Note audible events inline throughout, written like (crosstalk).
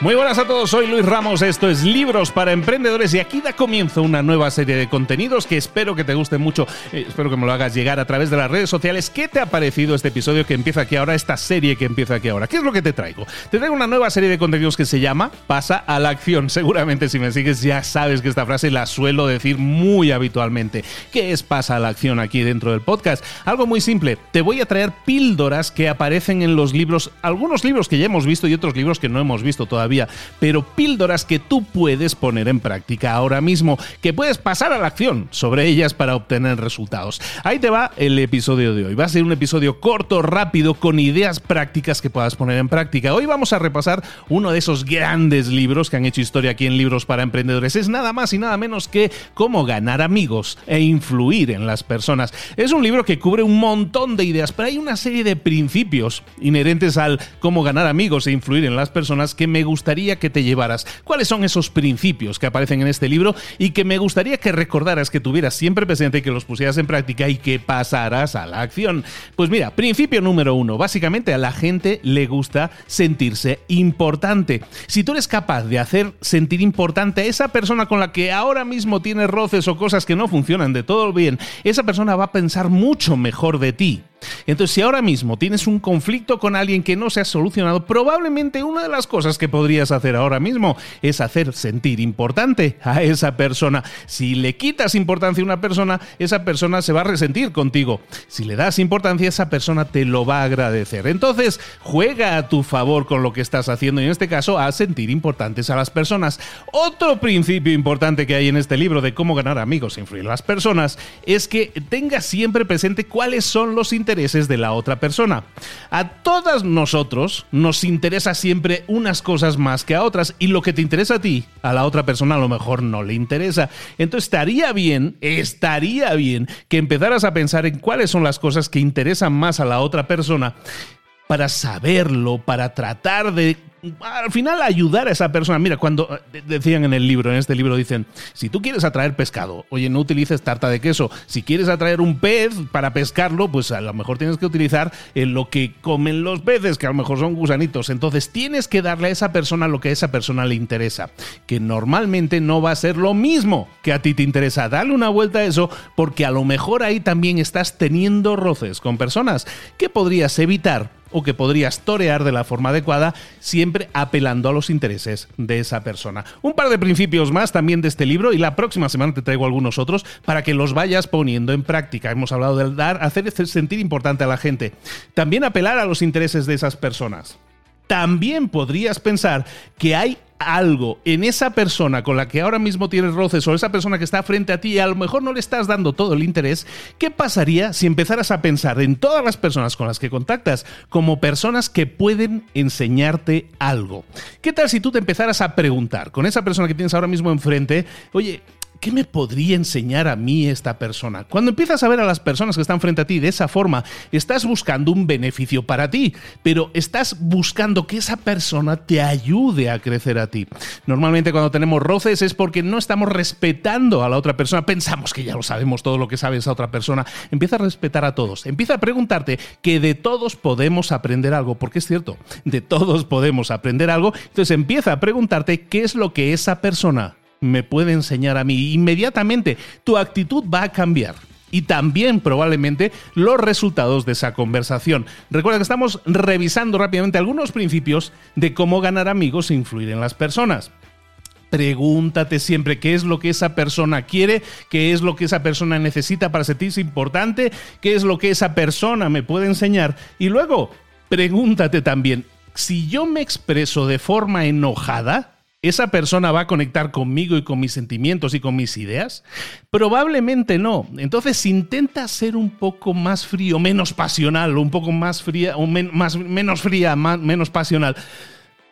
Muy buenas a todos, soy Luis Ramos, esto es Libros para Emprendedores y aquí da comienzo una nueva serie de contenidos que espero que te guste mucho, eh, espero que me lo hagas llegar a través de las redes sociales. ¿Qué te ha parecido este episodio que empieza aquí ahora, esta serie que empieza aquí ahora? ¿Qué es lo que te traigo? Te traigo una nueva serie de contenidos que se llama Pasa a la acción. (laughs) Seguramente si me sigues ya sabes que esta frase la suelo decir muy habitualmente. ¿Qué es Pasa a la acción aquí dentro del podcast? Algo muy simple, te voy a traer píldoras que aparecen en los libros, algunos libros que ya hemos visto y otros libros que no hemos visto todavía pero píldoras que tú puedes poner en práctica ahora mismo, que puedes pasar a la acción sobre ellas para obtener resultados. Ahí te va el episodio de hoy. Va a ser un episodio corto, rápido, con ideas prácticas que puedas poner en práctica. Hoy vamos a repasar uno de esos grandes libros que han hecho historia aquí en Libros para Emprendedores. Es nada más y nada menos que Cómo ganar amigos e influir en las personas. Es un libro que cubre un montón de ideas, pero hay una serie de principios inherentes al cómo ganar amigos e influir en las personas que me gustan gustaría que te llevaras. ¿Cuáles son esos principios que aparecen en este libro y que me gustaría que recordaras, que tuvieras siempre presente, que los pusieras en práctica y que pasaras a la acción? Pues mira, principio número uno. Básicamente a la gente le gusta sentirse importante. Si tú eres capaz de hacer sentir importante a esa persona con la que ahora mismo tienes roces o cosas que no funcionan de todo bien, esa persona va a pensar mucho mejor de ti. Entonces, si ahora mismo tienes un conflicto con alguien que no se ha solucionado, probablemente una de las cosas que podrías hacer ahora mismo es hacer sentir importante a esa persona. Si le quitas importancia a una persona, esa persona se va a resentir contigo. Si le das importancia, esa persona te lo va a agradecer. Entonces, juega a tu favor con lo que estás haciendo y en este caso a sentir importantes a las personas. Otro principio importante que hay en este libro de cómo ganar amigos e influir en las personas es que tengas siempre presente cuáles son los intereses intereses de la otra persona. A todas nosotros nos interesa siempre unas cosas más que a otras y lo que te interesa a ti, a la otra persona a lo mejor no le interesa. Entonces estaría bien, estaría bien que empezaras a pensar en cuáles son las cosas que interesan más a la otra persona para saberlo, para tratar de al final ayudar a esa persona. Mira, cuando eh, decían en el libro, en este libro dicen, si tú quieres atraer pescado, oye, no utilices tarta de queso. Si quieres atraer un pez para pescarlo, pues a lo mejor tienes que utilizar eh, lo que comen los peces, que a lo mejor son gusanitos. Entonces tienes que darle a esa persona lo que a esa persona le interesa, que normalmente no va a ser lo mismo que a ti te interesa. Dale una vuelta a eso, porque a lo mejor ahí también estás teniendo roces con personas que podrías evitar o que podrías torear de la forma adecuada, siempre apelando a los intereses de esa persona. Un par de principios más también de este libro y la próxima semana te traigo algunos otros para que los vayas poniendo en práctica. Hemos hablado del dar, hacer sentir importante a la gente. También apelar a los intereses de esas personas. También podrías pensar que hay algo en esa persona con la que ahora mismo tienes roces o esa persona que está frente a ti y a lo mejor no le estás dando todo el interés, ¿qué pasaría si empezaras a pensar en todas las personas con las que contactas como personas que pueden enseñarte algo? ¿Qué tal si tú te empezaras a preguntar con esa persona que tienes ahora mismo enfrente, oye, ¿Qué me podría enseñar a mí esta persona? Cuando empiezas a ver a las personas que están frente a ti de esa forma, estás buscando un beneficio para ti, pero estás buscando que esa persona te ayude a crecer a ti. Normalmente cuando tenemos roces es porque no estamos respetando a la otra persona, pensamos que ya lo sabemos todo lo que sabe esa otra persona. Empieza a respetar a todos, empieza a preguntarte que de todos podemos aprender algo, porque es cierto, de todos podemos aprender algo, entonces empieza a preguntarte qué es lo que esa persona me puede enseñar a mí. Inmediatamente tu actitud va a cambiar y también probablemente los resultados de esa conversación. Recuerda que estamos revisando rápidamente algunos principios de cómo ganar amigos e influir en las personas. Pregúntate siempre qué es lo que esa persona quiere, qué es lo que esa persona necesita para sentirse importante, qué es lo que esa persona me puede enseñar. Y luego, pregúntate también, si yo me expreso de forma enojada, ¿Esa persona va a conectar conmigo y con mis sentimientos y con mis ideas? Probablemente no. Entonces intenta ser un poco más frío, menos pasional, un poco más fría, o más, menos fría, menos pasional.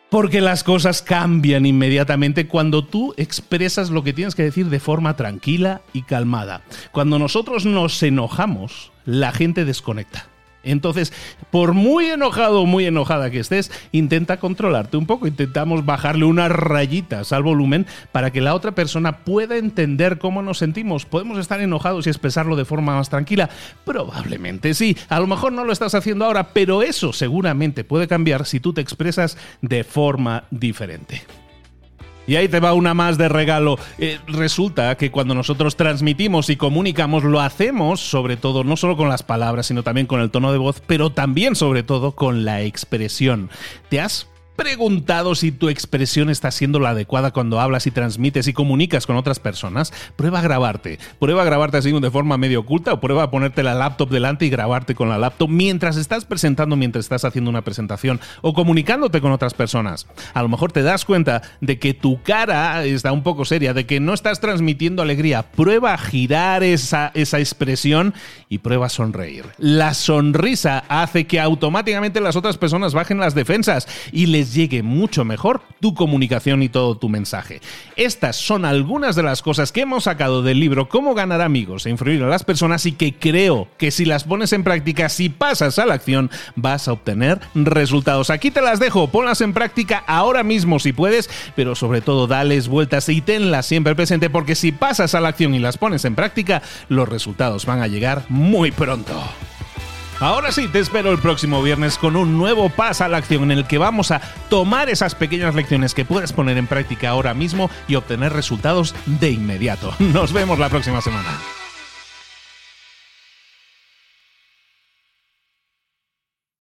Porque las cosas cambian inmediatamente cuando tú expresas lo que tienes que decir de forma tranquila y calmada. Cuando nosotros nos enojamos, la gente desconecta. Entonces, por muy enojado o muy enojada que estés, intenta controlarte un poco, intentamos bajarle unas rayitas al volumen para que la otra persona pueda entender cómo nos sentimos. ¿Podemos estar enojados y expresarlo de forma más tranquila? Probablemente sí. A lo mejor no lo estás haciendo ahora, pero eso seguramente puede cambiar si tú te expresas de forma diferente. Y ahí te va una más de regalo. Eh, resulta que cuando nosotros transmitimos y comunicamos, lo hacemos sobre todo no solo con las palabras, sino también con el tono de voz, pero también sobre todo con la expresión. ¿Te has preguntado si tu expresión está siendo la adecuada cuando hablas y transmites y comunicas con otras personas? Prueba a grabarte. Prueba a grabarte así de forma medio oculta o prueba a ponerte la laptop delante y grabarte con la laptop mientras estás presentando, mientras estás haciendo una presentación o comunicándote con otras personas. A lo mejor te das cuenta de que tu cara está un poco seria, de que no estás transmitiendo alegría. Prueba a girar esa, esa expresión y prueba a sonreír. La sonrisa hace que automáticamente las otras personas bajen las defensas y les llegue mucho mejor tu comunicación y todo tu mensaje. Estas son algunas de las cosas que hemos sacado del libro Cómo ganar amigos e influir a las personas y que creo que si las pones en práctica, si pasas a la acción, vas a obtener resultados. Aquí te las dejo, ponlas en práctica ahora mismo si puedes, pero sobre todo dales vueltas y tenlas siempre presente porque si pasas a la acción y las pones en práctica, los resultados van a llegar muy pronto. Ahora sí, te espero el próximo viernes con un nuevo Pasa a la Acción en el que vamos a tomar esas pequeñas lecciones que puedes poner en práctica ahora mismo y obtener resultados de inmediato. (laughs) Nos vemos la próxima semana.